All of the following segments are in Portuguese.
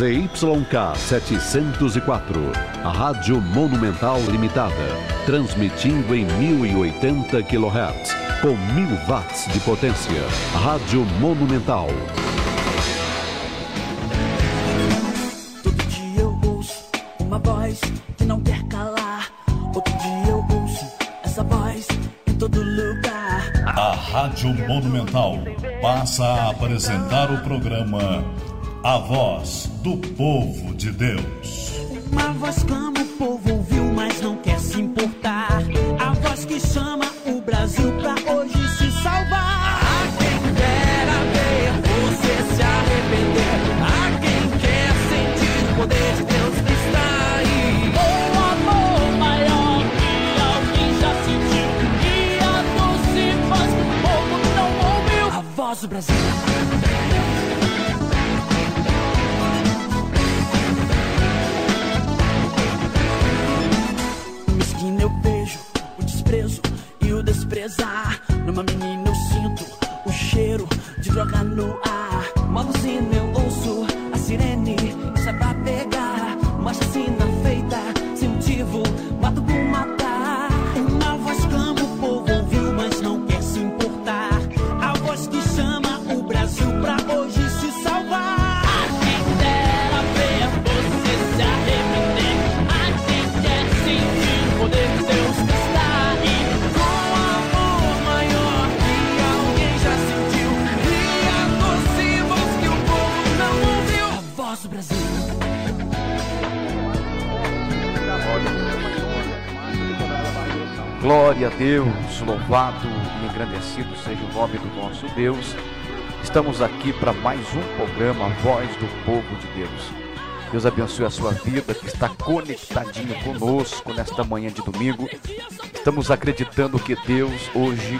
ZYK 704, a Rádio Monumental Limitada, transmitindo em 1080 kHz, com 1000 watts de potência. Rádio Monumental. Todo dia eu ouço uma voz que não quer calar. Outro dia eu ouço essa voz em todo lugar. A Rádio Monumental passa a apresentar o programa A Voz do Povo de Deus. Uma voz clama, Glória a Deus, louvado e engrandecido seja o nome do nosso Deus. Estamos aqui para mais um programa, Voz do Povo de Deus. Deus abençoe a sua vida que está conectadinho conosco nesta manhã de domingo. Estamos acreditando que Deus hoje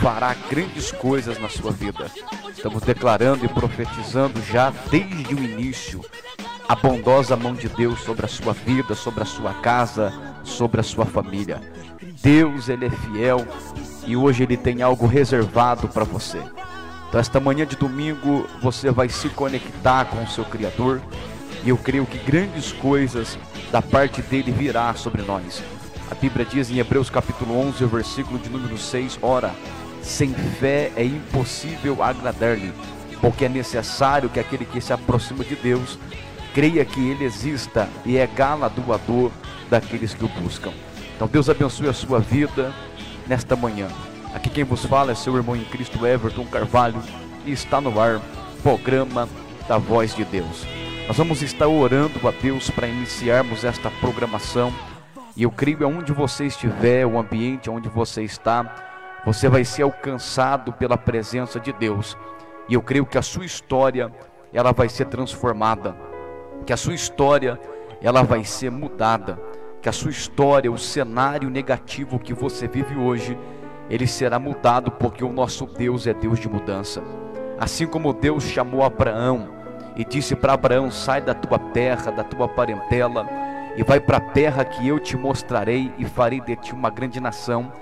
fará grandes coisas na sua vida. Estamos declarando e profetizando já desde o início a bondosa mão de Deus sobre a sua vida, sobre a sua casa, sobre a sua família. Deus, ele é fiel e hoje ele tem algo reservado para você. Então esta manhã de domingo você vai se conectar com o seu criador e eu creio que grandes coisas da parte dele virá sobre nós. A Bíblia diz em Hebreus capítulo 11, versículo de número 6, ora, sem fé é impossível agradar-lhe, porque é necessário que aquele que se aproxima de Deus creia que ele exista e é galardoador daqueles que o buscam. Então Deus abençoe a sua vida nesta manhã. Aqui quem vos fala é seu irmão em Cristo Everton Carvalho e está no ar programa da Voz de Deus. Nós vamos estar orando a Deus para iniciarmos esta programação. E eu creio aonde você estiver, o ambiente onde você está, você vai ser alcançado pela presença de Deus. E eu creio que a sua história, ela vai ser transformada, que a sua história, ela vai ser mudada, que a sua história, o cenário negativo que você vive hoje, ele será mudado porque o nosso Deus é Deus de mudança. Assim como Deus chamou Abraão e disse para Abraão: sai da tua terra, da tua parentela e vai para a terra que eu te mostrarei e farei de ti uma grande nação.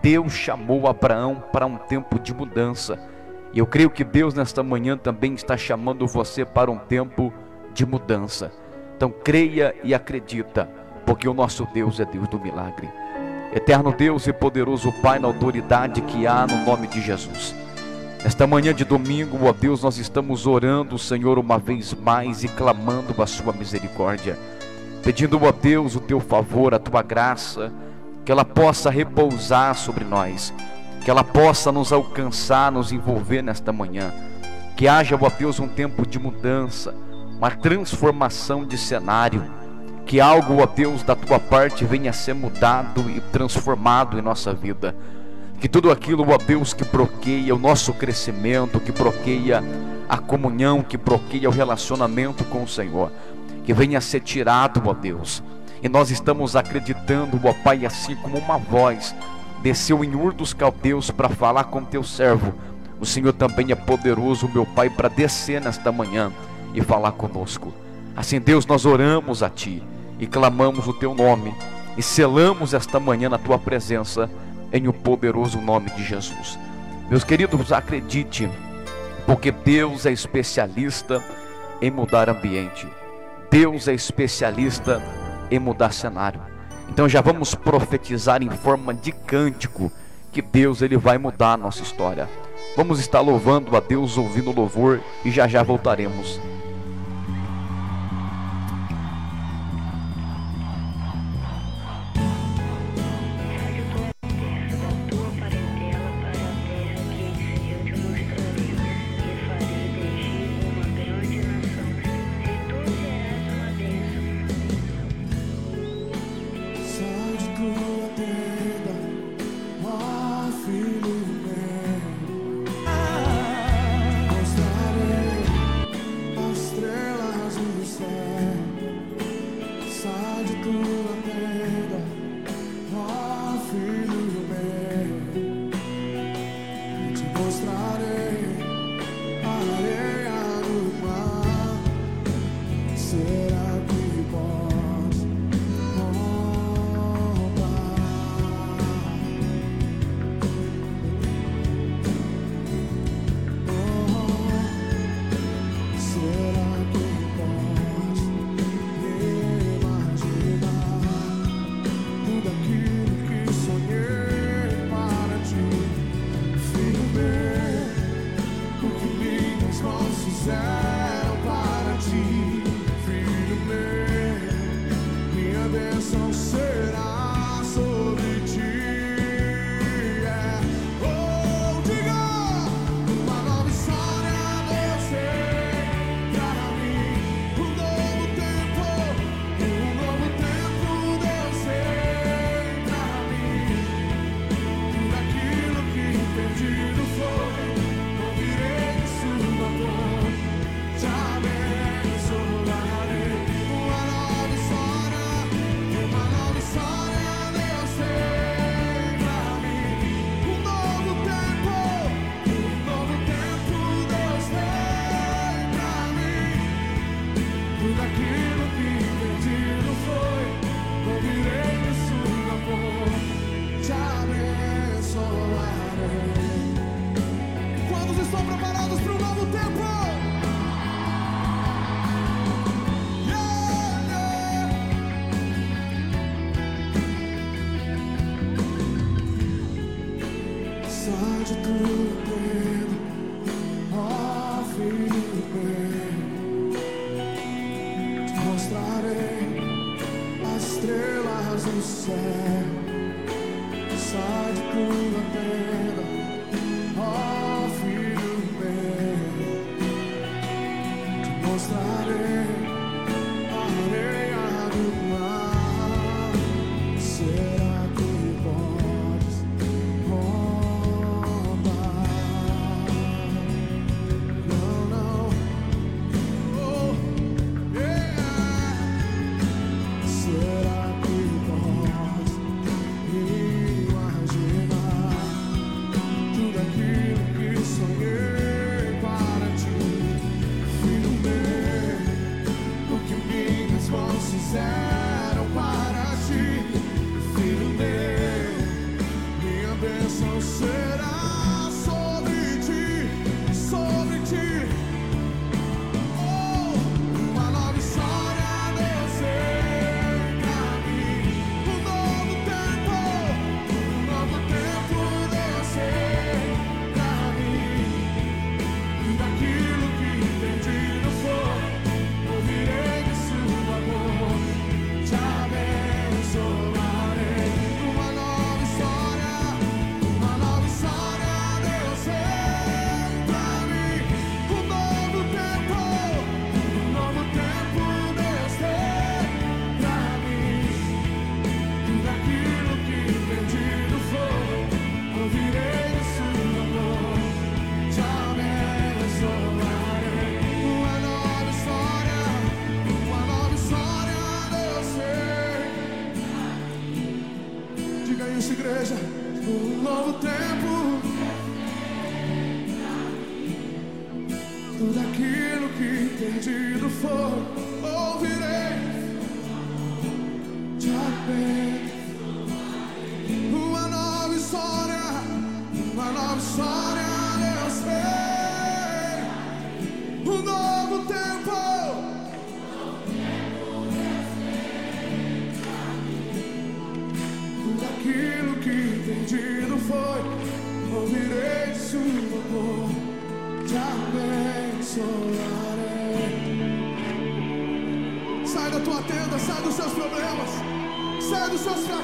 Deus chamou Abraão para um tempo de mudança. E eu creio que Deus nesta manhã também está chamando você para um tempo de mudança. Então creia e acredita, porque o nosso Deus é Deus do milagre. Eterno Deus e poderoso Pai, na autoridade que há no nome de Jesus. Nesta manhã de domingo, ó Deus, nós estamos orando, Senhor, uma vez mais e clamando a Sua misericórdia, pedindo, ó Deus, o Teu favor, a Tua graça, que ela possa repousar sobre nós, que ela possa nos alcançar, nos envolver nesta manhã, que haja, ó Deus, um tempo de mudança, uma transformação de cenário, que algo, ó Deus, da tua parte venha a ser mudado e transformado em nossa vida. Que tudo aquilo, ó Deus, que bloqueia o nosso crescimento, que bloqueia a comunhão, que bloqueia o relacionamento com o Senhor, que venha a ser tirado, ó Deus. E nós estamos acreditando, ó Pai, assim como uma voz desceu em Ur dos Caldeus para falar com teu servo. O Senhor também é poderoso, meu Pai, para descer nesta manhã e falar conosco. Assim, Deus, nós oramos a Ti e clamamos o Teu nome e selamos esta manhã na Tua presença, em o poderoso nome de Jesus. Meus queridos, acredite, porque Deus é especialista em mudar ambiente. Deus é especialista em mudar cenário. Então já vamos profetizar em forma de cântico que Deus ele vai mudar a nossa história. Vamos estar louvando a Deus, ouvindo louvor e já já voltaremos.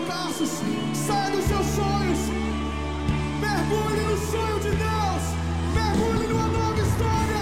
Fracassos, sai dos seus sonhos. Mergulhe no sonho de Deus, mergulhe numa nova história,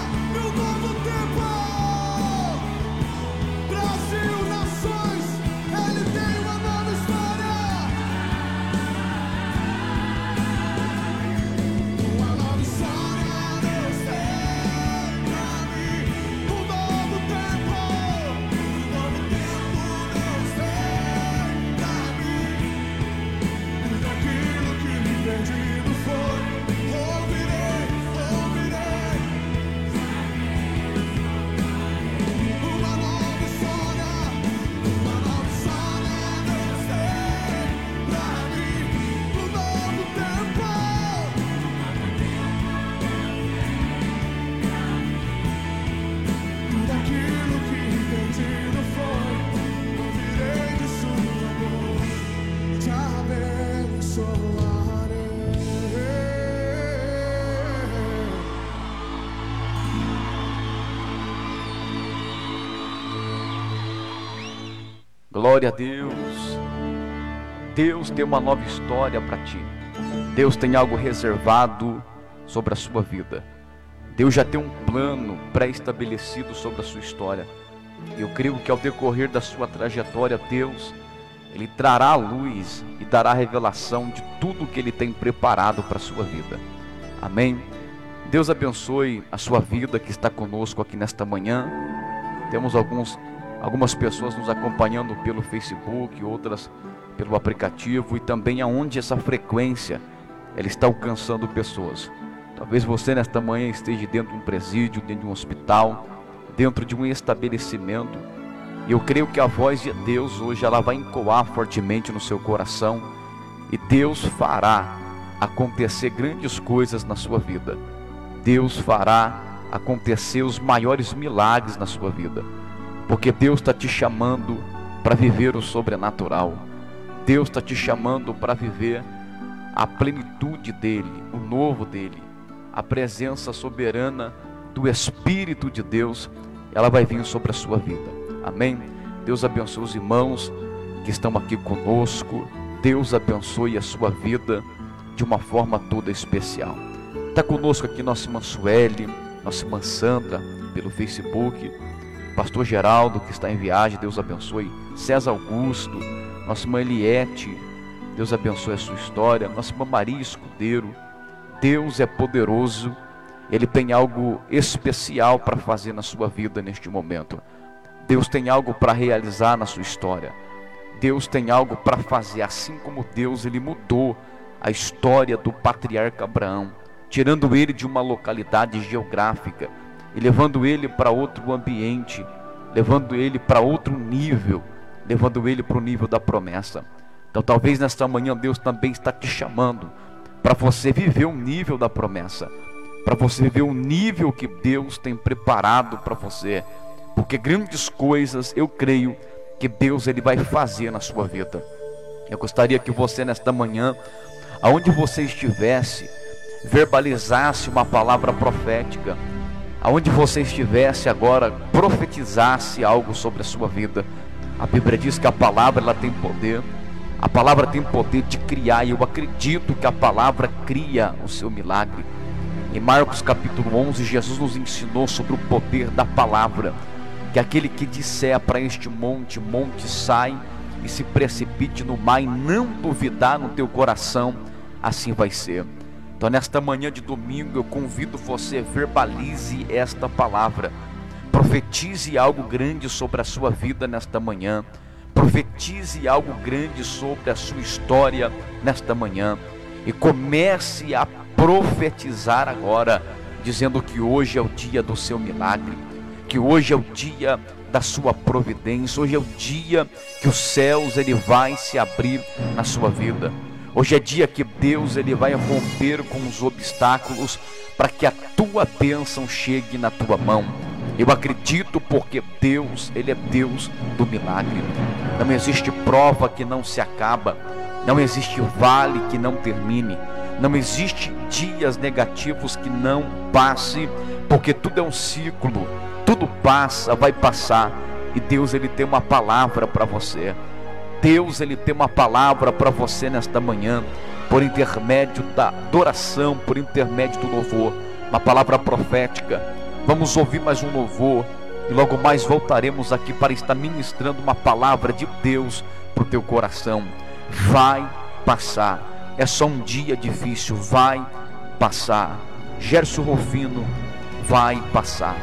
Glória a Deus. Deus tem uma nova história para ti. Deus tem algo reservado sobre a sua vida. Deus já tem um plano pré-estabelecido sobre a sua história. Eu creio que ao decorrer da sua trajetória, Deus, Ele trará a luz e dará a revelação de tudo que Ele tem preparado para a sua vida. Amém? Deus abençoe a sua vida que está conosco aqui nesta manhã. Temos alguns, algumas pessoas nos acompanhando pelo Facebook, outras pelo aplicativo e também aonde essa frequência ela está alcançando pessoas. Talvez você nesta manhã esteja dentro de um presídio, dentro de um hospital, dentro de um estabelecimento. E eu creio que a voz de Deus hoje ela vai encoar fortemente no seu coração e Deus fará acontecer grandes coisas na sua vida. Deus fará acontecer os maiores milagres na sua vida, porque Deus está te chamando para viver o sobrenatural. Deus está te chamando para viver a plenitude dele, o novo dele, a presença soberana do Espírito de Deus, ela vai vir sobre a sua vida. Amém? Deus abençoe os irmãos que estão aqui conosco. Deus abençoe a sua vida de uma forma toda especial. Está conosco aqui nossa irmã Sueli, nossa irmã Sandra, pelo Facebook. Pastor Geraldo, que está em viagem, Deus abençoe. César Augusto, nossa irmã Eliette, Deus abençoe a sua história. Nossa irmã Maria Escudeiro, Deus é poderoso, Ele tem algo especial para fazer na sua vida neste momento. Deus tem algo para realizar na sua história. Deus tem algo para fazer, assim como Deus ele mudou a história do patriarca Abraão, tirando ele de uma localidade geográfica e levando ele para outro ambiente, levando ele para outro nível, levando ele para o nível da promessa. Então, talvez nesta manhã Deus também está te chamando para você viver um nível da promessa, para você viver um nível que Deus tem preparado para você, porque grandes coisas eu creio que Deus ele vai fazer na sua vida. Eu gostaria que você nesta manhã, aonde você estivesse, verbalizasse uma palavra profética, aonde você estivesse agora, profetizasse algo sobre a sua vida. A Bíblia diz que a palavra ela tem poder. A palavra tem poder de criar, e eu acredito que a palavra cria o seu milagre. Em Marcos capítulo 11, Jesus nos ensinou sobre o poder da palavra, que aquele que disser para este monte, monte sai e se precipite no mar e não duvidar no teu coração, assim vai ser. Então, nesta manhã de domingo, eu convido você, verbalize esta palavra, profetize algo grande sobre a sua vida nesta manhã, profetize algo grande sobre a sua história nesta manhã. E comece a profetizar agora, dizendo que hoje é o dia do seu milagre, que hoje é o dia da sua providência, hoje é o dia que os céus ele vai se abrir na sua vida. Hoje é dia que Deus ele vai romper com os obstáculos para que a tua bênção chegue na tua mão. Eu acredito porque Deus, ele é Deus do milagre. Não existe prova que não se acaba. Não existe vale que não termine. Não existe dias negativos que não passe, porque tudo é um ciclo. Tudo passa, vai passar. E Deus ele tem uma palavra para você. Deus ele tem uma palavra para você nesta manhã, por intermédio da adoração, por intermédio do louvor, uma palavra profética. Vamos ouvir mais um louvor e logo mais voltaremos aqui para estar ministrando uma palavra de Deus para o teu coração. Vai passar. É só um dia difícil, vai passar. Gerson Rufino vai passar.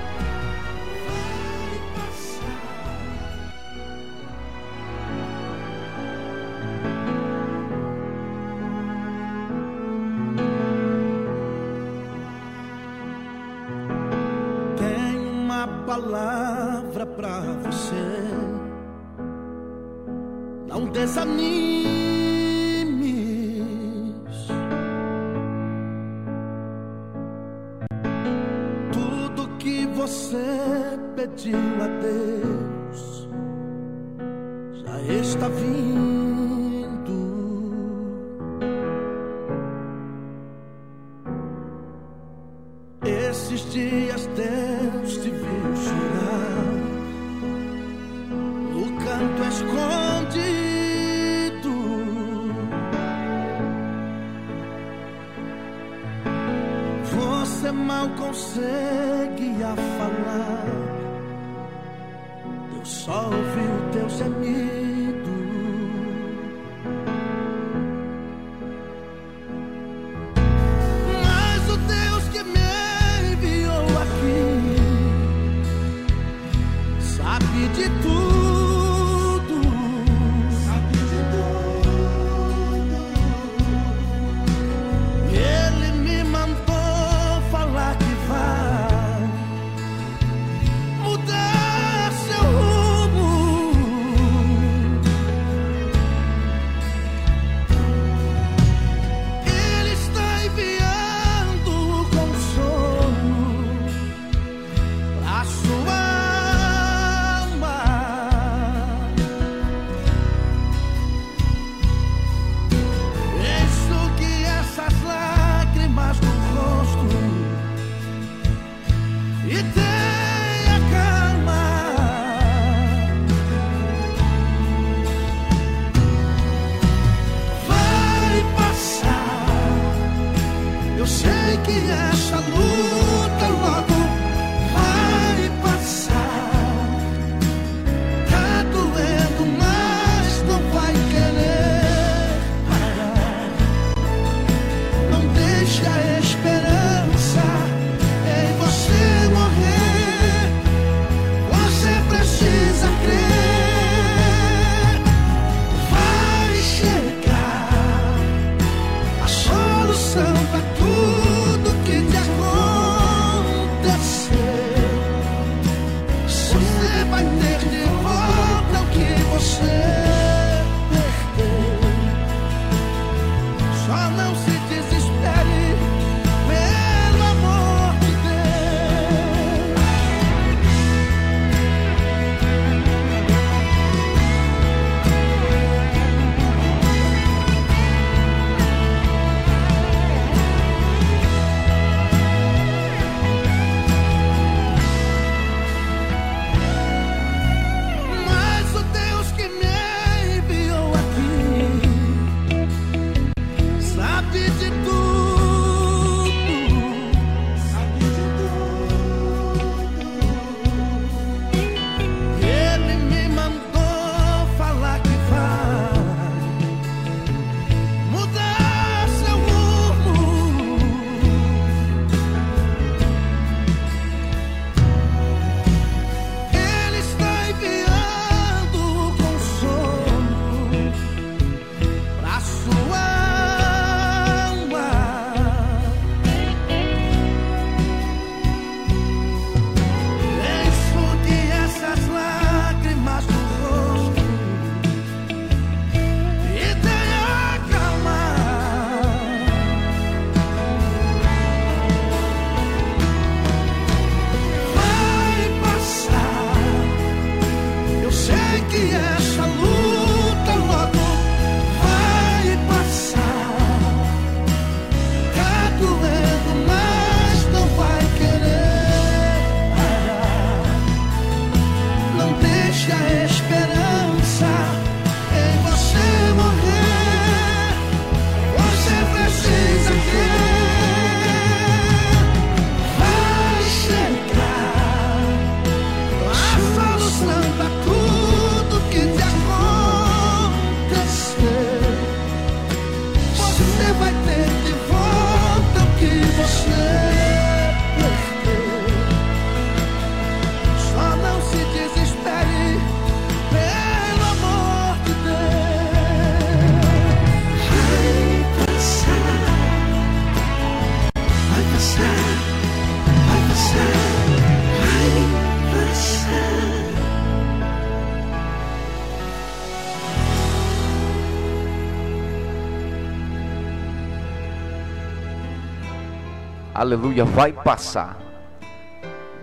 Aleluia, vai passar.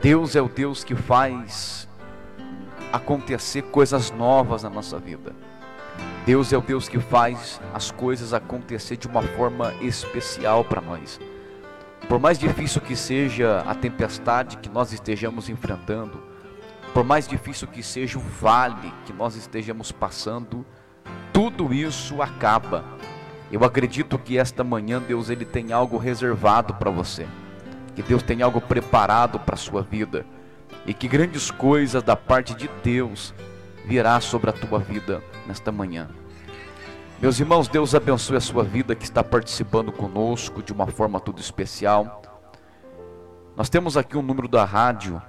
Deus é o Deus que faz acontecer coisas novas na nossa vida. Deus é o Deus que faz as coisas acontecer de uma forma especial para nós. Por mais difícil que seja a tempestade que nós estejamos enfrentando, por mais difícil que seja o vale que nós estejamos passando, tudo isso acaba. Eu acredito que esta manhã Deus ele tem algo reservado para você. Que Deus tem algo preparado para a sua vida e que grandes coisas da parte de Deus virá sobre a tua vida nesta manhã. Meus irmãos, Deus abençoe a sua vida que está participando conosco de uma forma tudo especial. Nós temos aqui o um número da rádio.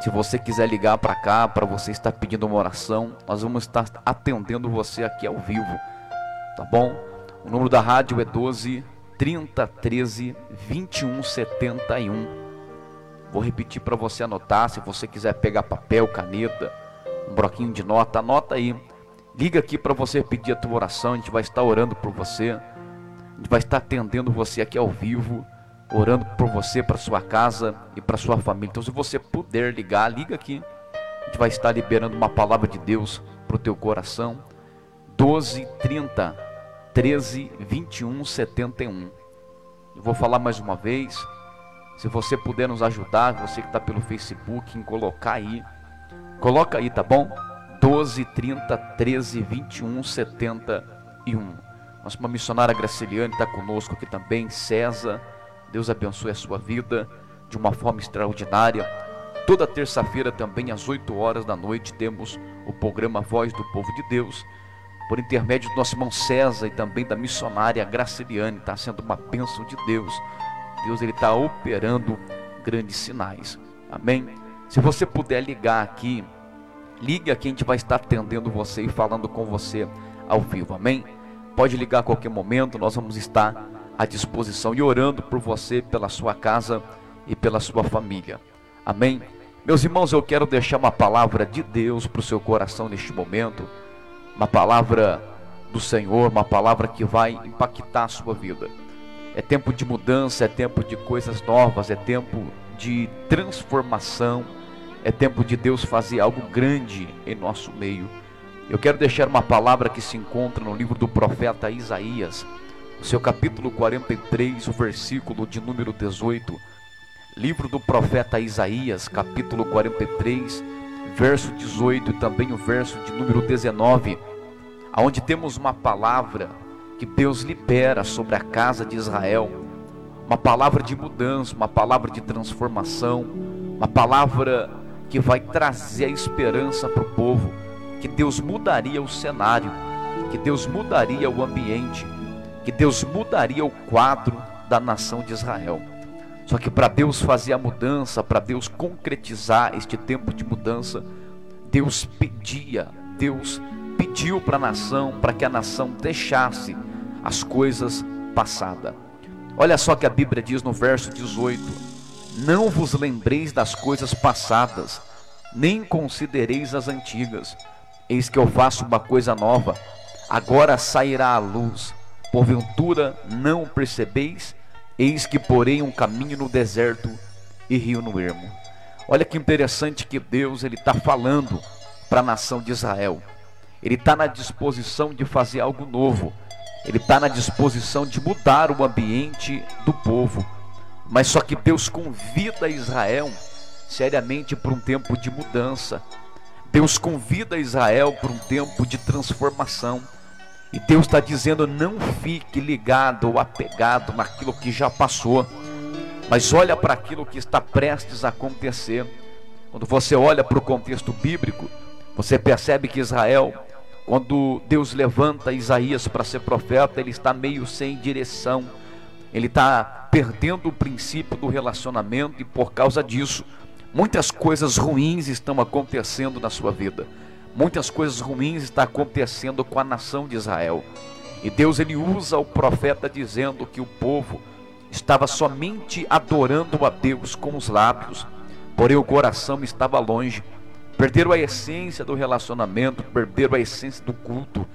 Se você quiser ligar para cá, para você estar pedindo uma oração, nós vamos estar atendendo você aqui ao vivo. Tá bom? O número da rádio é 12 30 13 21 71. Vou repetir para você anotar, se você quiser pegar papel, caneta, um bloquinho de nota, anota aí. Liga aqui para você pedir a tua oração, a gente vai estar orando por você. A gente vai estar atendendo você aqui ao vivo, orando por você, para sua casa e para sua família. Então, se você puder ligar, liga aqui. A gente vai estar liberando uma palavra de Deus para o teu coração. 12 30 13 21 71. Eu vou falar mais uma vez. Se você puder nos ajudar, você que está pelo Facebook, em colocar aí. Coloca aí, tá bom? 12 30 13 21 71. Nossa uma missionária Graciliane está conosco aqui também, César. Deus abençoe a sua vida de uma forma extraordinária. Toda terça-feira também às 8 horas da noite temos o programa Voz do Povo de Deus, por intermédio do nosso irmão César e também da missionária Graciliane, está sendo uma bênção de Deus. Deus ele está operando grandes sinais. Amém? Se você puder ligar aqui Ligue aqui, a gente vai estar atendendo você e falando com você ao vivo, amém? Pode ligar a qualquer momento, nós vamos estar à disposição e orando por você, pela sua casa e pela sua família, amém? Meus irmãos, eu quero deixar uma palavra de Deus para o seu coração neste momento, uma palavra do Senhor, uma palavra que vai impactar a sua vida. É tempo de mudança, é tempo de coisas novas, é tempo de transformação é tempo de Deus fazer algo grande em nosso meio. Eu quero deixar uma palavra que se encontra no livro do profeta Isaías, no seu capítulo 43, o versículo de número 18. Livro do profeta Isaías, capítulo 43, verso 18 e também o verso de número 19, aonde temos uma palavra que Deus libera sobre a casa de Israel, uma palavra de mudança, uma palavra de transformação, uma palavra que vai trazer a esperança para o povo, que Deus mudaria o cenário, que Deus mudaria o ambiente, que Deus mudaria o quadro da nação de Israel. Só que para Deus fazer a mudança, para Deus concretizar este tempo de mudança, Deus pedia, Deus pediu para a nação, para que a nação deixasse as coisas passadas. Olha só que a Bíblia diz no verso 18: não vos lembreis das coisas passadas, nem considereis as antigas. Eis que eu faço uma coisa nova, agora sairá a luz. Porventura não percebeis? Eis que porei um caminho no deserto e rio no ermo. Olha que interessante que Deus ele está falando para a nação de Israel. Ele está na disposição de fazer algo novo. Ele está na disposição de mudar o ambiente do povo. Mas só que Deus convida Israel seriamente para um tempo de mudança. Deus convida Israel para um tempo de transformação. E Deus está dizendo: não fique ligado ou apegado naquilo que já passou, mas olha para aquilo que está prestes a acontecer. Quando você olha para o contexto bíblico, você percebe que Israel, quando Deus levanta Isaías para ser profeta, ele está meio sem direção ele está perdendo o princípio do relacionamento e por causa disso, muitas coisas ruins estão acontecendo na sua vida. Muitas coisas ruins estão acontecendo com a nação de Israel. E Deus ele usa o profeta dizendo que o povo estava somente adorando a Deus com os lábios, porém o coração estava longe. Perderam a essência do relacionamento, perderam a essência do culto.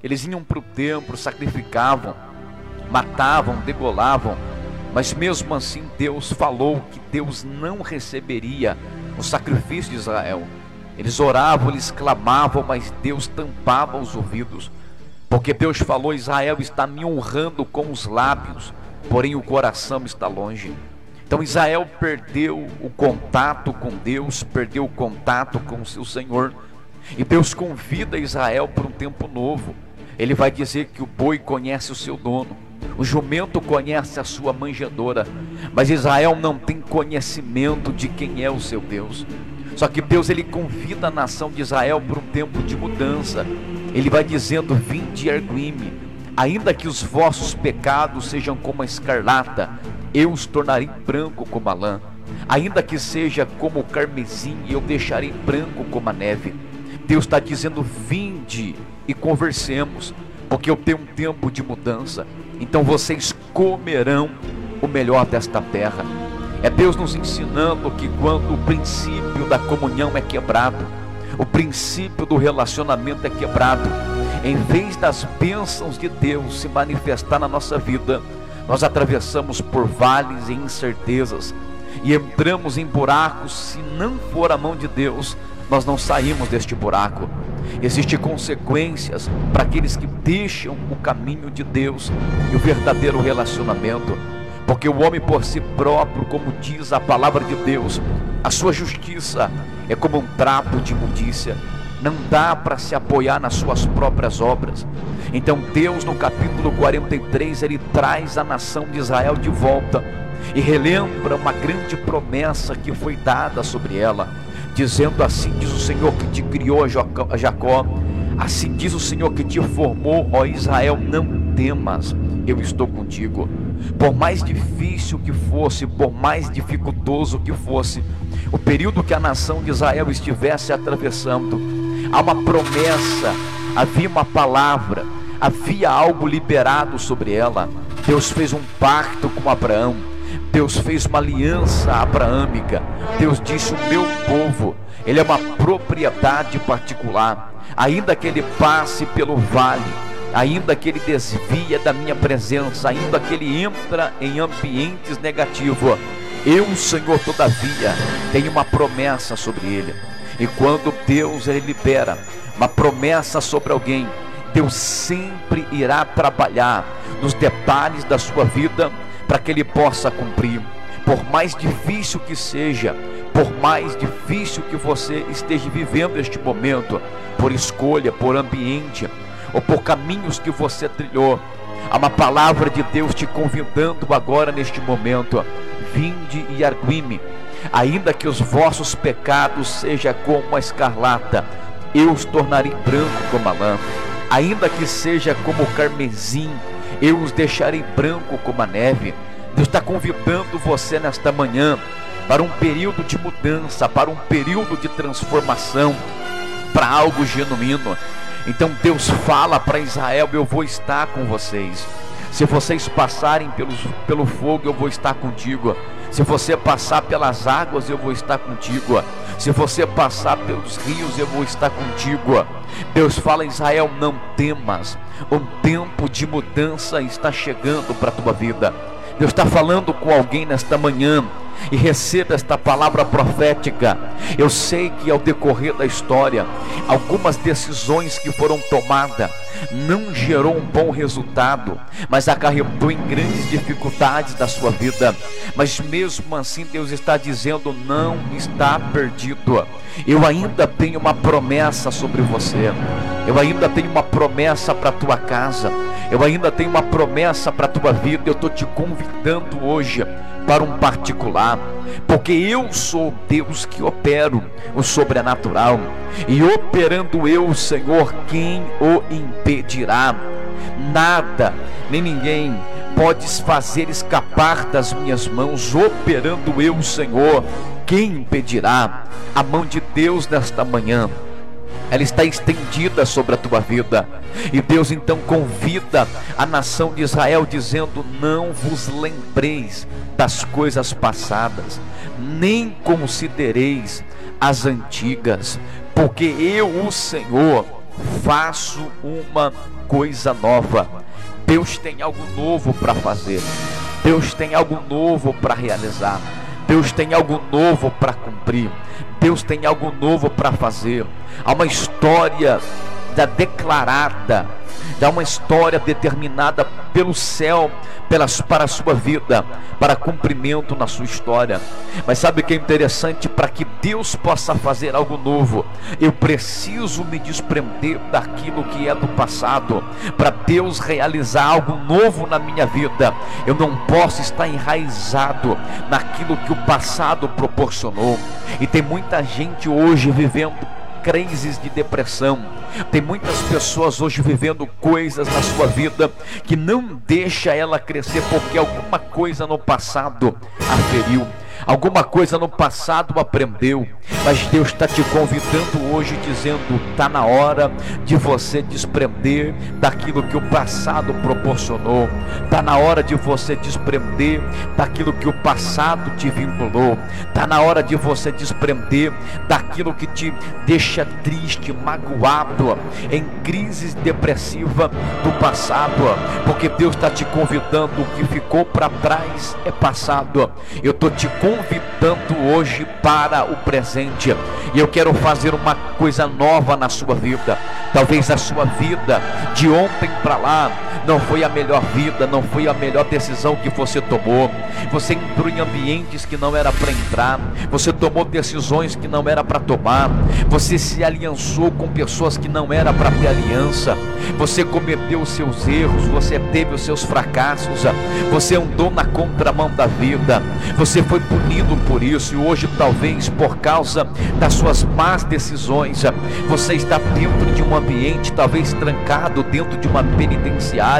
Eles iam para o templo, sacrificavam, matavam, degolavam, Mas mesmo assim, Deus falou que Deus não receberia o sacrifício de Israel. Eles oravam, eles clamavam, mas Deus tampava os ouvidos. Porque Deus falou: Israel está me honrando com os lábios, porém o coração está longe. Então Israel perdeu o contato com Deus, perdeu o contato com o seu Senhor. E Deus convida Israel para um tempo novo. Ele vai dizer que o boi conhece o seu dono, o jumento conhece a sua manjedoura, mas Israel não tem conhecimento de quem é o seu Deus. Só que Deus ele convida a nação de Israel para um tempo de mudança. Ele vai dizendo: Vinde e erguime, ainda que os vossos pecados sejam como a escarlata, eu os tornarei branco como a lã. Ainda que seja como o carmesim, eu deixarei branco como a neve. Deus está dizendo: Vinde e conversemos, porque eu tenho um tempo de mudança. Então vocês comerão o melhor desta terra. É Deus nos ensinando que quando o princípio da comunhão é quebrado, o princípio do relacionamento é quebrado, em vez das bênçãos de Deus se manifestar na nossa vida, nós atravessamos por vales e incertezas e entramos em buracos, se não for a mão de Deus, nós não saímos deste buraco. Existem consequências para aqueles que deixam o caminho de Deus e o verdadeiro relacionamento. Porque o homem por si próprio, como diz a palavra de Deus, a sua justiça é como um trapo de imundícia. Não dá para se apoiar nas suas próprias obras. Então Deus no capítulo 43 ele traz a nação de Israel de volta e relembra uma grande promessa que foi dada sobre ela, dizendo assim diz o Senhor que te criou Jacó, assim diz o Senhor que te formou, ó Israel, não temas, eu estou contigo. Por mais difícil que fosse, por mais dificultoso que fosse, o período que a nação de Israel estivesse atravessando, há uma promessa, havia uma palavra, havia algo liberado sobre ela. Deus fez um pacto com Abraão. Deus fez uma aliança abraâmica. Deus disse: O meu povo, ele é uma propriedade particular. Ainda que ele passe pelo vale, ainda que ele desvia da minha presença, ainda que ele entra em ambientes negativos, eu, Senhor, todavia, tenho uma promessa sobre ele. E quando Deus ele libera uma promessa sobre alguém, Deus sempre irá trabalhar nos detalhes da sua vida para que ele possa cumprir. Por mais difícil que seja, por mais difícil que você esteja vivendo este momento, por escolha, por ambiente, ou por caminhos que você trilhou, há uma palavra de Deus te convidando agora neste momento. Vinde e arguime, ainda que os vossos pecados sejam como a escarlata, eu os tornarei branco como a lã, ainda que seja como o carmesim, eu os deixarei branco como a neve. Deus está convidando você nesta manhã para um período de mudança, para um período de transformação, para algo genuíno. Então Deus fala para Israel: Eu vou estar com vocês. Se vocês passarem pelos, pelo fogo, eu vou estar contigo. Se você passar pelas águas, eu vou estar contigo. Se você passar pelos rios, eu vou estar contigo. Deus fala: Israel, não temas. Um tempo de mudança está chegando para a tua vida. Deus está falando com alguém nesta manhã e receba esta palavra profética. Eu sei que ao decorrer da história, algumas decisões que foram tomadas não gerou um bom resultado, mas acarretou em grandes dificuldades da sua vida. Mas mesmo assim, Deus está dizendo: não está perdido. Eu ainda tenho uma promessa sobre você. Eu ainda tenho uma promessa para a tua casa. Eu ainda tenho uma promessa para a tua vida. Eu estou te convidando hoje para um particular, porque eu sou Deus que opero o sobrenatural, e operando eu, Senhor, quem o impedirá? Nada, nem ninguém pode fazer escapar das minhas mãos, operando eu, Senhor, quem impedirá? A mão de Deus nesta manhã ela está estendida sobre a tua vida. E Deus então convida a nação de Israel, dizendo: Não vos lembreis das coisas passadas, nem considereis as antigas, porque eu, o Senhor, faço uma coisa nova. Deus tem algo novo para fazer. Deus tem algo novo para realizar. Deus tem algo novo para cumprir. Deus tem algo novo para fazer. Há uma história da declarada, há uma história determinada pelo céu pelas, para a sua vida, para cumprimento na sua história. Mas sabe o que é interessante? Para que Deus possa fazer algo novo, eu preciso me desprender daquilo que é do passado. Para Deus realizar algo novo na minha vida, eu não posso estar enraizado naquilo que o passado proporcionou. E tem muita gente hoje vivendo crises de depressão. Tem muitas pessoas hoje vivendo coisas na sua vida que não deixa ela crescer porque alguma coisa no passado aferiu alguma coisa no passado aprendeu, mas Deus está te convidando hoje, dizendo: está na hora de você desprender daquilo que o passado proporcionou, está na hora de você desprender daquilo que o passado te vinculou, está na hora de você desprender daquilo que te deixa triste, magoado, em crise depressiva do passado, porque Deus está te convidando, o que ficou para trás é passado. Eu estou te convidando convidando hoje para o presente. E eu quero fazer uma coisa nova na sua vida. Talvez a sua vida de ontem para lá não foi a melhor vida, não foi a melhor decisão que você tomou. Você entrou em ambientes que não era para entrar, você tomou decisões que não era para tomar, você se aliançou com pessoas que não era para ter aliança, você cometeu os seus erros, você teve os seus fracassos, você andou na contramão da vida, você foi punido por isso e hoje talvez por causa das suas más decisões, você está dentro de um ambiente talvez trancado dentro de uma penitenciária,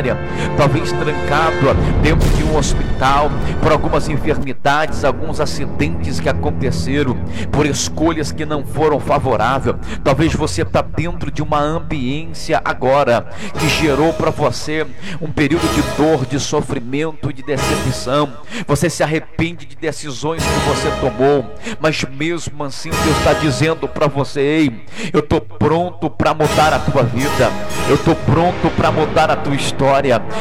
talvez trancado dentro de um hospital por algumas enfermidades, alguns acidentes que aconteceram, por escolhas que não foram favoráveis. Talvez você está dentro de uma ambiência agora que gerou para você um período de dor, de sofrimento, de decepção. Você se arrepende de decisões que você tomou, mas mesmo assim Deus está dizendo para você: ei, eu estou pronto para mudar a tua vida, eu estou pronto para mudar a tua história,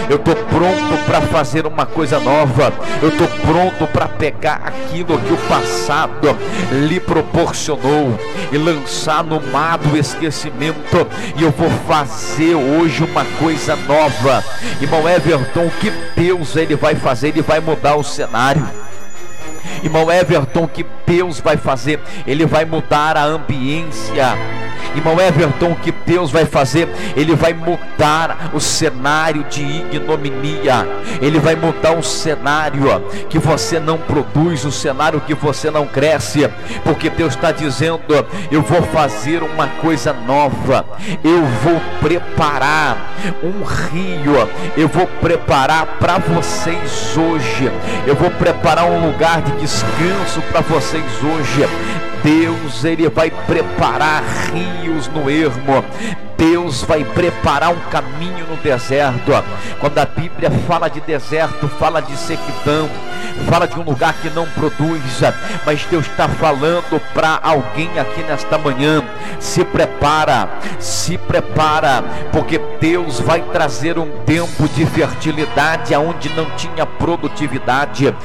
eu estou pronto para fazer uma coisa nova, eu estou pronto para pegar aquilo que o passado lhe proporcionou e lançar no mar do esquecimento, e eu vou fazer hoje uma coisa nova. Irmão Everton, o que Deus ele vai fazer? Ele vai mudar o cenário. Irmão Everton, que Deus vai fazer? Ele vai mudar a ambiência. Irmão Everton, o que Deus vai fazer? Ele vai mudar o cenário de ignominia. Ele vai mudar o cenário que você não produz, o cenário que você não cresce. Porque Deus está dizendo: Eu vou fazer uma coisa nova. Eu vou preparar um rio. Eu vou preparar para vocês hoje. Eu vou preparar um lugar de descanso para vocês hoje. Deus ele vai preparar rios no ermo. Deus vai preparar um caminho no deserto. Quando a Bíblia fala de deserto, fala de sequidão, fala de um lugar que não produz, mas Deus está falando para alguém aqui nesta manhã: se prepara, se prepara, porque Deus vai trazer um tempo de fertilidade aonde não tinha produtividade.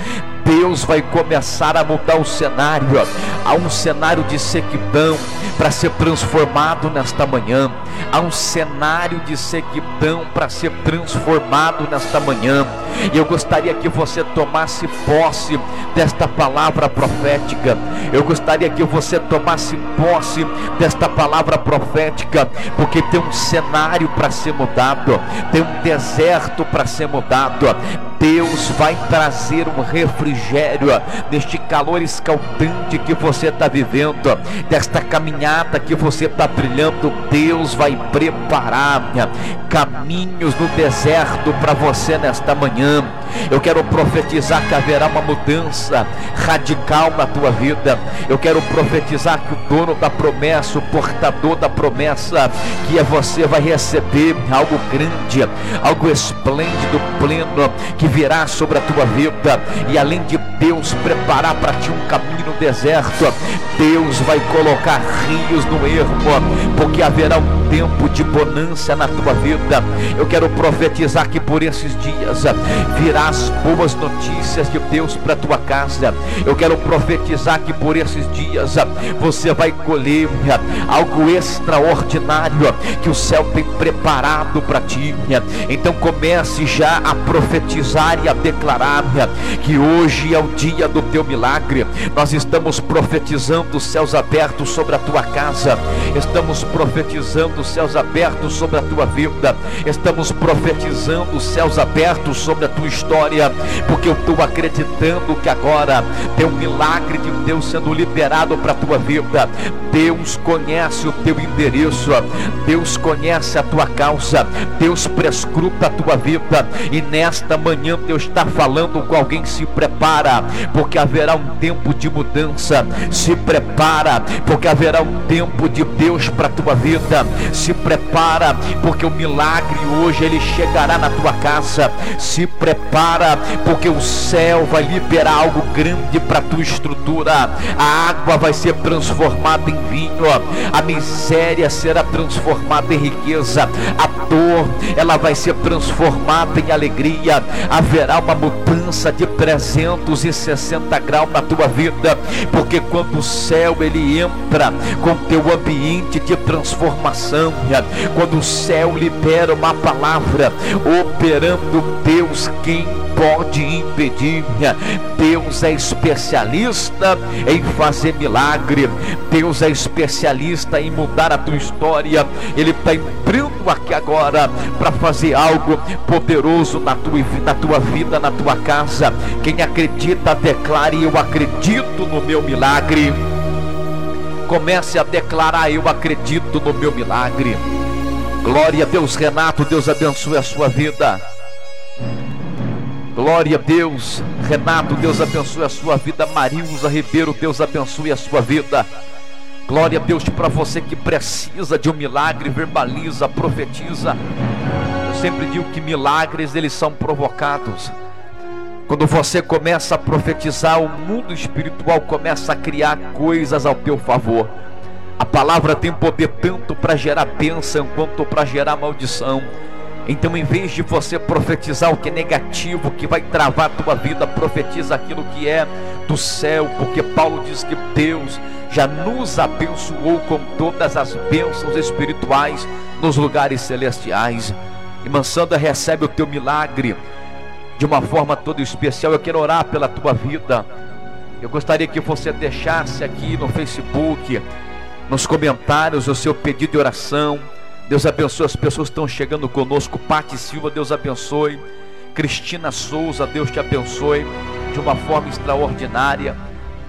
Deus vai começar a mudar o cenário. Há um cenário de sequidão para ser transformado nesta manhã. Há um cenário de sequidão para ser transformado nesta manhã. E eu gostaria que você tomasse posse desta palavra profética. Eu gostaria que você tomasse posse desta palavra profética, porque tem um cenário para ser mudado, tem um deserto para ser mudado. Deus vai trazer um refrigério neste calor escaldante que você está vivendo, desta caminhada que você está trilhando. Deus vai preparar caminhos no deserto para você nesta manhã. Eu quero profetizar que haverá uma mudança radical na tua vida. Eu quero profetizar que o dono da promessa, o portador da promessa, que é você, vai receber algo grande, algo esplêndido, pleno, que virá sobre a tua vida. E além de Deus preparar para ti um caminho no deserto, Deus vai colocar rios no ermo, porque haverá um tempo de bonança na tua vida. Eu quero profetizar que por esses dias virá as boas notícias de Deus para tua casa. Eu quero profetizar que por esses dias você vai colher algo extraordinário que o céu tem preparado para ti. Então comece já a profetizar e a declarar que hoje é o dia do teu milagre. Nós estamos profetizando céus abertos sobre a tua casa. Estamos profetizando céus abertos sobre a tua vida. Estamos profetizando céus abertos sobre a tua história, porque eu estou acreditando que agora tem um milagre de Deus sendo liberado para a tua vida. Deus conhece o teu endereço, Deus conhece a tua causa, Deus prescruta a tua vida, e nesta manhã Deus está falando com alguém: se prepara, porque haverá um tempo de mudança, se prepara, porque haverá um tempo de Deus para a tua vida, se prepara, porque o milagre hoje ele chegará na tua casa, se prepara, porque o céu vai liberar algo grande para a tua estrutura, a água vai ser transformada em vinho, a miséria será transformada em riqueza, a dor ela vai ser transformada em alegria, haverá uma mudança de 360 graus na tua vida, porque quando o céu ele entra com teu ambiente de transformação, quando o céu libera uma palavra, operando Deus quem pode impedir. Deus é especialista em fazer milagre. Deus é especialista em mudar a tua história. Ele está entrando aqui agora para fazer algo poderoso na tua, na tua vida, na tua casa. Quem acredita, declare: Eu acredito no meu milagre. Comece a declarar: Eu acredito no meu milagre. Glória a Deus, Renato. Deus abençoe a sua vida. Glória a Deus. Renato, Deus abençoe a sua vida. Marilza Ribeiro, Deus abençoe a sua vida. Glória a Deus para você que precisa de um milagre, verbaliza, profetiza. Sempre digo que milagres eles são provocados. Quando você começa a profetizar, o mundo espiritual começa a criar coisas ao teu favor. A palavra tem poder tanto para gerar bênção quanto para gerar maldição. Então, em vez de você profetizar o que é negativo, que vai travar a tua vida, profetiza aquilo que é do céu, porque Paulo diz que Deus já nos abençoou com todas as bênçãos espirituais nos lugares celestiais. E Mansanda recebe o teu milagre de uma forma toda especial. Eu quero orar pela tua vida. Eu gostaria que você deixasse aqui no Facebook, nos comentários, o seu pedido de oração Deus abençoe as pessoas que estão chegando conosco. Pati Silva, Deus abençoe. Cristina Souza, Deus te abençoe de uma forma extraordinária.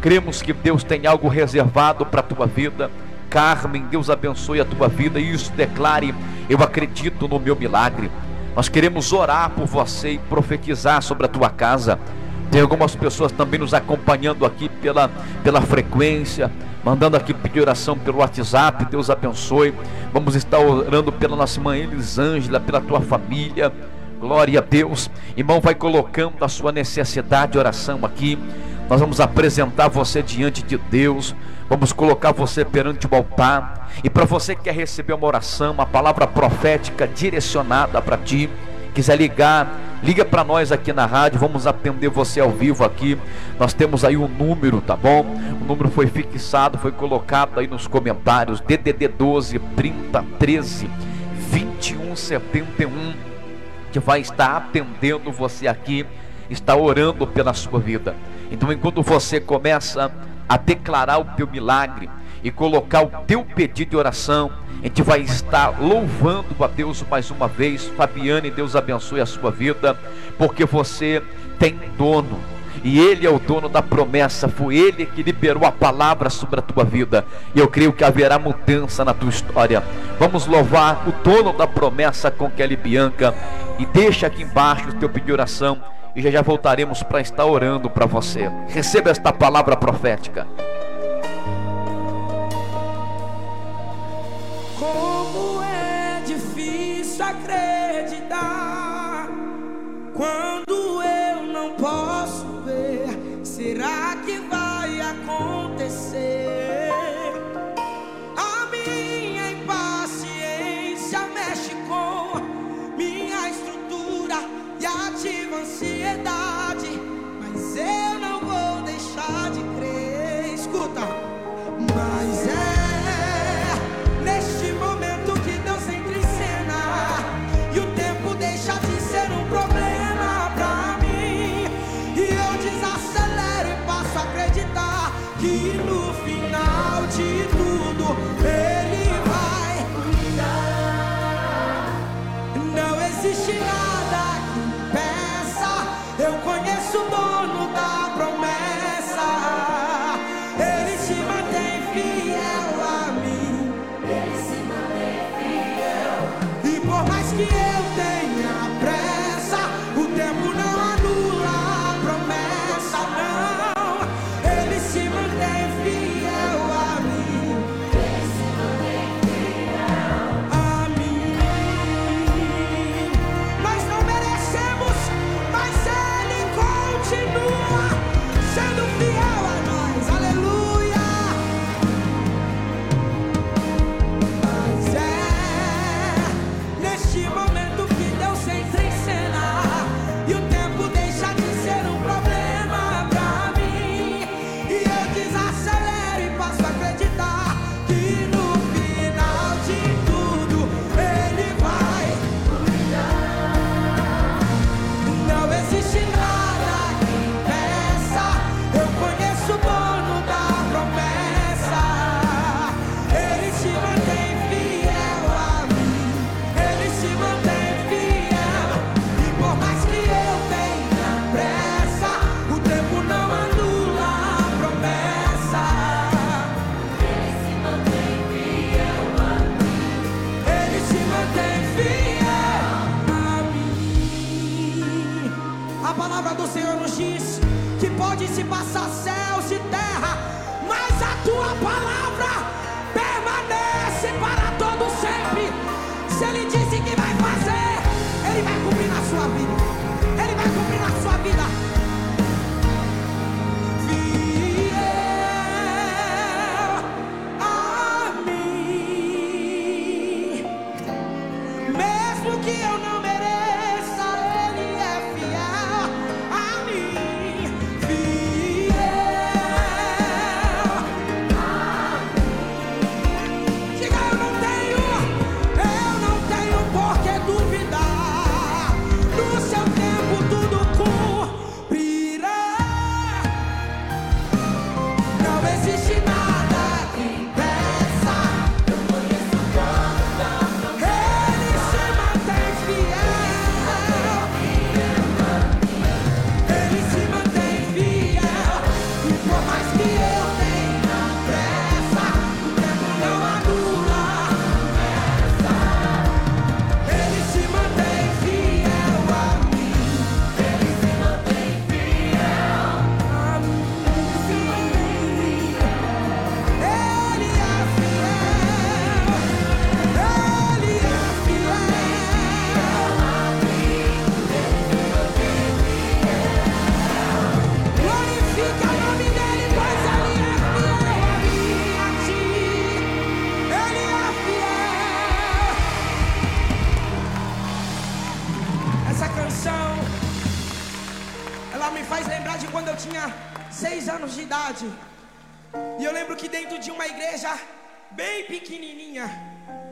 Cremos que Deus tem algo reservado para a tua vida. Carmen, Deus abençoe a tua vida. E isso declare: Eu acredito no meu milagre. Nós queremos orar por você e profetizar sobre a tua casa. Tem algumas pessoas também nos acompanhando aqui pela, pela frequência mandando aqui pedir oração pelo WhatsApp, Deus abençoe. Vamos estar orando pela nossa irmã Elisângela, pela tua família. Glória a Deus. Irmão, vai colocando a sua necessidade de oração aqui. Nós vamos apresentar você diante de Deus. Vamos colocar você perante o altar. E para você que quer receber uma oração, uma palavra profética direcionada para ti, quiser ligar, liga para nós aqui na rádio, vamos atender você ao vivo aqui. Nós temos aí um número, tá bom? O número foi fixado, foi colocado aí nos comentários: DDD 12 30 13 21 71. Que vai estar atendendo você aqui, está orando pela sua vida. Então, enquanto você começa a declarar o teu milagre e colocar o teu pedido de oração, a gente vai estar louvando a Deus mais uma vez. Fabiane, Deus abençoe a sua vida, porque você tem dono. E Ele é o dono da promessa, foi Ele que liberou a palavra sobre a tua vida. E eu creio que haverá mudança na tua história. Vamos louvar o dono da promessa com Kelly Bianca. E deixa aqui embaixo o teu pedido de oração. E já já voltaremos para estar orando para você. Receba esta palavra profética. acreditar quando eu não posso ver. Será que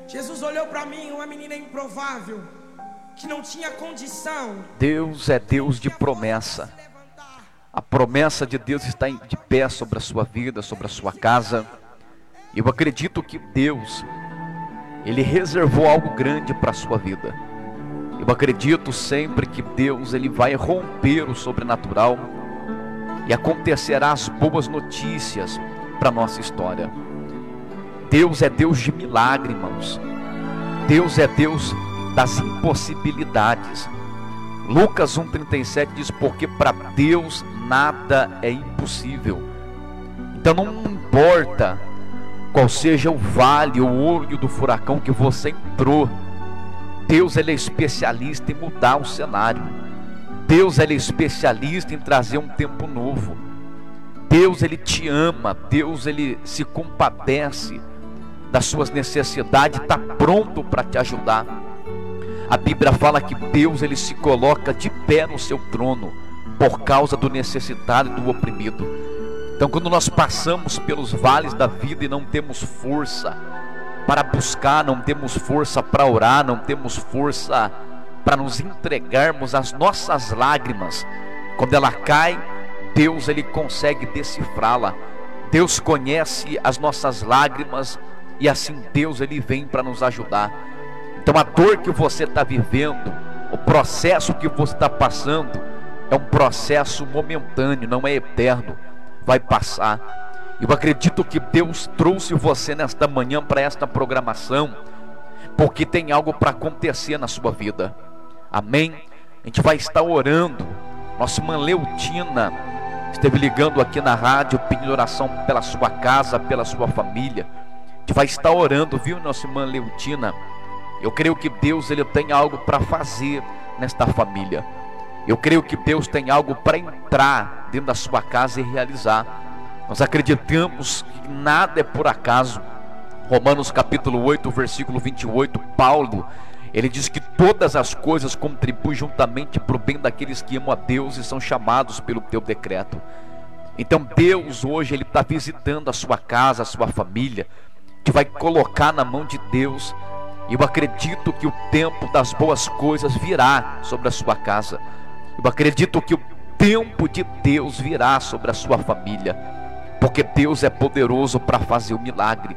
Jesus olhou para mim, uma menina improvável, que não tinha condição. Deus é Deus de promessa. A promessa de Deus está de pé sobre a sua vida, sobre a sua casa. Eu acredito que Deus, Ele reservou algo grande para a sua vida. Eu acredito sempre que Deus, Ele vai romper o sobrenatural e acontecerá as boas notícias para a nossa história. Deus é Deus de milagre, irmãos. Deus é Deus das impossibilidades. Lucas 1,37 diz: Porque para Deus nada é impossível. Então não importa qual seja o vale, o olho do furacão que você entrou, Deus ele é especialista em mudar o cenário. Deus ele é especialista em trazer um tempo novo. Deus ele te ama, Deus ele se compadece das suas necessidades, está pronto para te ajudar. A Bíblia fala que Deus ele se coloca de pé no seu trono por causa do necessitado e do oprimido. Então, quando nós passamos pelos vales da vida e não temos força para buscar, não temos força para orar, não temos força para nos entregarmos às nossas lágrimas, quando ela cai, Deus ele consegue decifrá-la. Deus conhece as nossas lágrimas, e assim Deus ele vem para nos ajudar. Então a dor que você está vivendo, o processo que você está passando, é um processo momentâneo, não é eterno vai passar. Eu acredito que Deus trouxe você nesta manhã para esta programação, porque tem algo para acontecer na sua vida. Amém? A gente vai estar orando. Nossa irmã Leutina esteve ligando aqui na rádio, pedindo oração pela sua casa, pela sua família. Gente vai estar orando, viu, nossa irmã Leutina? Eu creio que Deus ele tem algo para fazer nesta família. Eu creio que Deus tem algo para entrar dentro da sua casa e realizar. Nós acreditamos que nada é por acaso. Romanos capítulo 8, versículo 28, Paulo, ele diz que todas as coisas contribuem juntamente para o bem daqueles que amam a Deus e são chamados pelo teu decreto. Então Deus hoje ele está visitando a sua casa, a sua família, vai colocar na mão de Deus. E eu acredito que o tempo das boas coisas virá sobre a sua casa. Eu acredito que o tempo de Deus virá sobre a sua família, porque Deus é poderoso para fazer o milagre.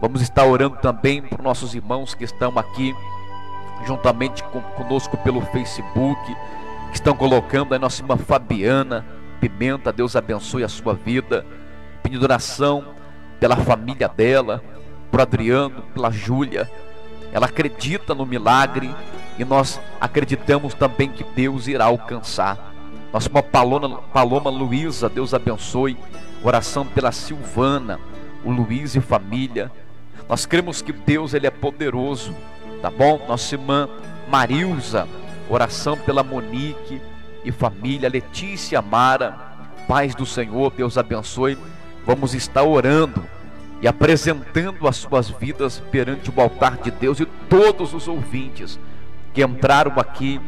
Vamos estar orando também para nossos irmãos que estão aqui, juntamente com, conosco pelo Facebook, que estão colocando a nossa irmã Fabiana Pimenta, Deus abençoe a sua vida, pedindo oração pela família dela, para Adriano, pela Júlia. Ela acredita no milagre e nós acreditamos também que Deus irá alcançar. Nossa irmã Paloma, Paloma Luísa, Deus abençoe. Oração pela Silvana, o Luiz e família. Nós cremos que Deus ele é poderoso, tá bom? Nossa irmã Marilza, oração pela Monique e família. Letícia Mara, paz do Senhor, Deus abençoe. Vamos estar orando apresentando as suas vidas perante o altar de Deus e todos os ouvintes que entraram aqui,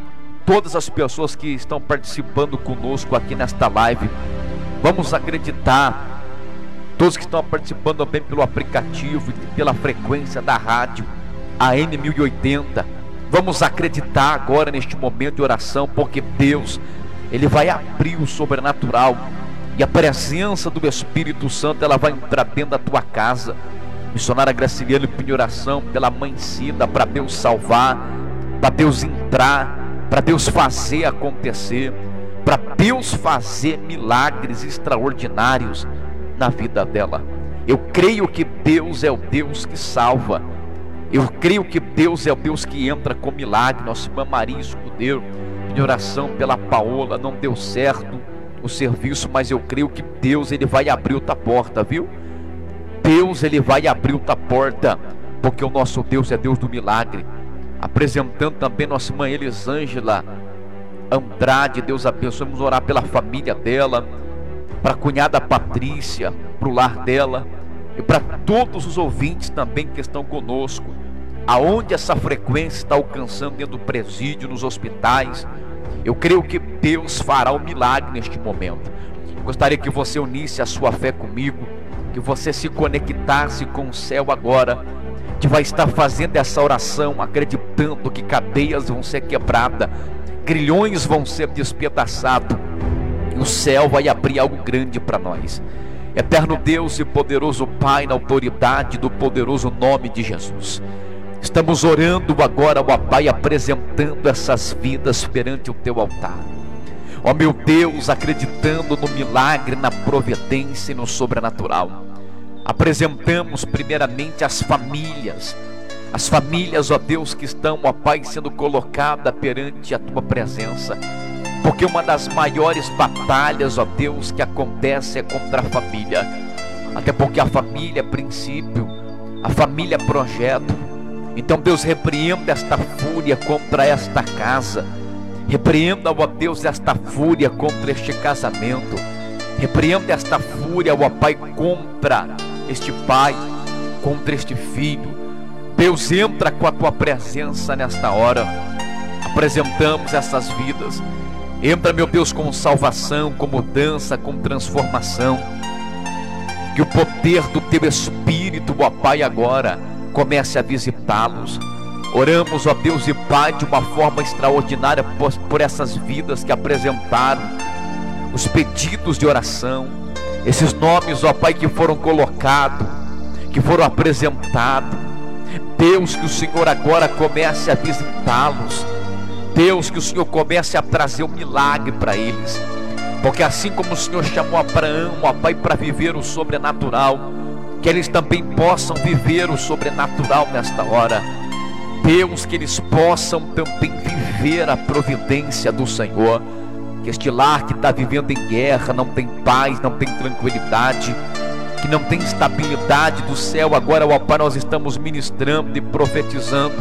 todas as pessoas que estão participando conosco aqui nesta live. Vamos acreditar, todos que estão participando também pelo aplicativo e pela frequência da rádio AM 1080. Vamos acreditar agora neste momento de oração, porque Deus, Ele vai abrir o sobrenatural e a presença do Espírito Santo ela vai entrar dentro da tua casa. Missionária Graciliano pediu oração pela mãe Cida para Deus salvar para Deus entrar, para Deus fazer acontecer, para Deus fazer milagres extraordinários na vida dela. Eu creio que Deus é o Deus que salva. Eu creio que Deus é o Deus que entra com milagre. Nossa irmã Maria Escudeiro, em oração pela Paola, não deu certo o serviço, mas eu creio que Deus ele vai abrir outra porta, viu? Deus ele vai abrir outra porta, porque o nosso Deus é Deus do milagre. Apresentando também nossa irmã Elisângela Andrade, Deus abençoe, vamos orar pela família dela, para a cunhada Patrícia, para o lar dela, e para todos os ouvintes também que estão conosco, aonde essa frequência está alcançando dentro do presídio, nos hospitais, eu creio que Deus fará o um milagre neste momento. Gostaria que você unisse a sua fé comigo, que você se conectasse com o céu agora que vai estar fazendo essa oração, acreditando que cadeias vão ser quebradas, grilhões vão ser despedaçados, e o céu vai abrir algo grande para nós. Eterno Deus e poderoso Pai, na autoridade do poderoso nome de Jesus. Estamos orando agora, ó Pai, apresentando essas vidas perante o teu altar. Ó meu Deus, acreditando no milagre, na providência e no sobrenatural apresentamos primeiramente as famílias, as famílias, ó Deus, que estão, ó Pai, sendo colocadas perante a tua presença. Porque uma das maiores batalhas, ó Deus, que acontece é contra a família. Até porque a família é princípio, a família é projeto. Então, Deus, repreenda esta fúria contra esta casa. Repreenda, ó Deus, esta fúria contra este casamento. Repreenda esta fúria, ó Pai, contra este pai, contra este filho. Deus entra com a tua presença nesta hora. Apresentamos essas vidas. Entra, meu Deus, com salvação, com mudança, com transformação. Que o poder do teu Espírito, ó Pai, agora comece a visitá-los. Oramos, ó Deus e Pai, de uma forma extraordinária por, por essas vidas que apresentaram os pedidos de oração, esses nomes, ó Pai, que foram colocados, que foram apresentados. Deus, que o Senhor agora comece a visitá-los. Deus, que o Senhor comece a trazer um milagre para eles. Porque assim como o Senhor chamou Abraão, ó Pai, para viver o sobrenatural, que eles também possam viver o sobrenatural nesta hora. Deus, que eles possam também viver a providência do Senhor. Que este lar que está vivendo em guerra não tem paz, não tem tranquilidade, que não tem estabilidade do céu. Agora, ó Pai, nós estamos ministrando e profetizando.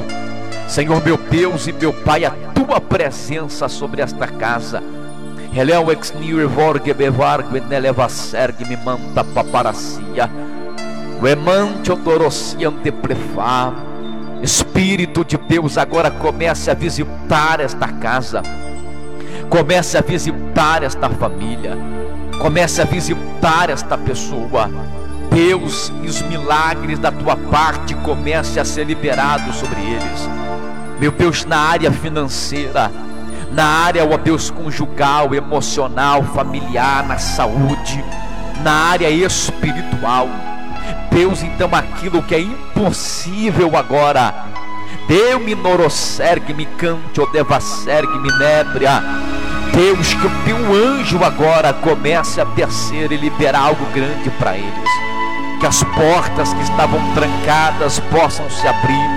Senhor meu Deus e meu Pai, a tua presença sobre esta casa. Heleu ex nir vorge bevargue neleva sergue me manta paparacia. Espírito de Deus, agora comece a visitar esta casa. Comece a visitar esta família. Comece a visitar esta pessoa. Deus, e os milagres da tua parte comece a ser liberados sobre eles. Meu Deus, na área financeira, na área, ó Deus, conjugal, emocional, familiar, na saúde, na área espiritual. Deus, então aquilo que é impossível agora. Deu me norosergue, me cante, devassergue, me nebria. Deus, que o teu anjo agora comece a descer e liberar algo grande para eles. Que as portas que estavam trancadas possam se abrir.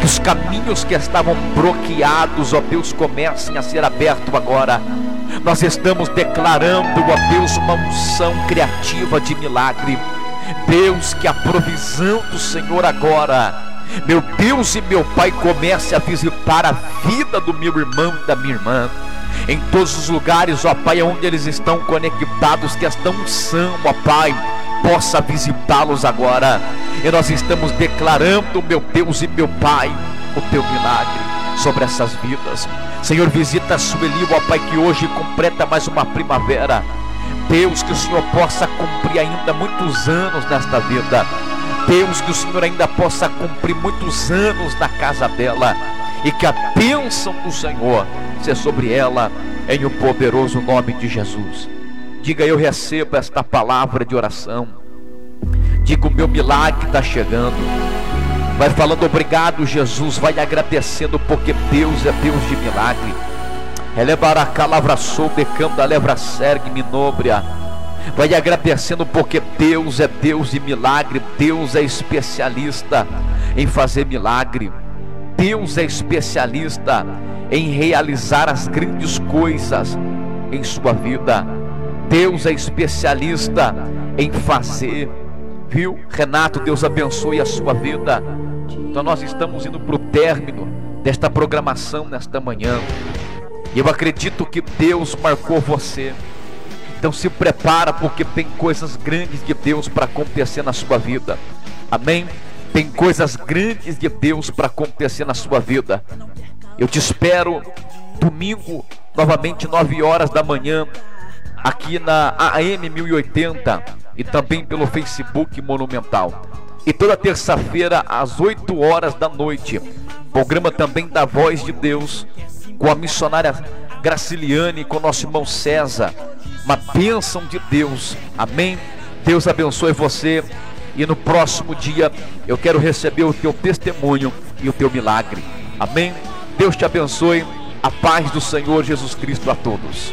Que os caminhos que estavam bloqueados, ó Deus, comecem a ser abertos agora. Nós estamos declarando, ó Deus, uma unção criativa de milagre. Deus, que a provisão do Senhor agora, meu Deus e meu Pai, comece a visitar a vida do meu irmão e da minha irmã. Em todos os lugares, ó Pai, onde eles estão conectados, que esta unção, ó Pai, possa visitá-los agora. E nós estamos declarando, meu Deus e meu Pai, o teu milagre sobre essas vidas. Senhor, visita a Sueli, ó Pai, que hoje completa mais uma primavera. Deus, que o Senhor possa cumprir ainda muitos anos nesta vida. Deus, que o Senhor ainda possa cumprir muitos anos na casa dela. E que a bênção do Senhor seja sobre ela, em o poderoso nome de Jesus. Diga, eu recebo esta palavra de oração. Diga, o meu milagre está chegando. Vai falando obrigado, Jesus. Vai agradecendo, porque Deus é Deus de milagre. Elevará calavra sou decanda levra sergue minobria. Vai agradecendo porque Deus é Deus de milagre, Deus é especialista em fazer milagre. Deus é especialista em realizar as grandes coisas em sua vida. Deus é especialista em fazer. Viu? Renato, Deus abençoe a sua vida. Então nós estamos indo para o término desta programação nesta manhã. Eu acredito que Deus marcou você. Então se prepara porque tem coisas grandes de Deus para acontecer na sua vida. Amém? Tem coisas grandes de Deus para acontecer na sua vida. Eu te espero domingo, novamente 9 horas da manhã, aqui na AM 1080 e também pelo Facebook Monumental. E toda terça-feira às 8 horas da noite, programa também da Voz de Deus com a missionária Graciliane, com nosso irmão César. Uma bênção de Deus. Amém. Deus abençoe você. E no próximo dia eu quero receber o teu testemunho e o teu milagre. Amém. Deus te abençoe. A paz do Senhor Jesus Cristo a todos.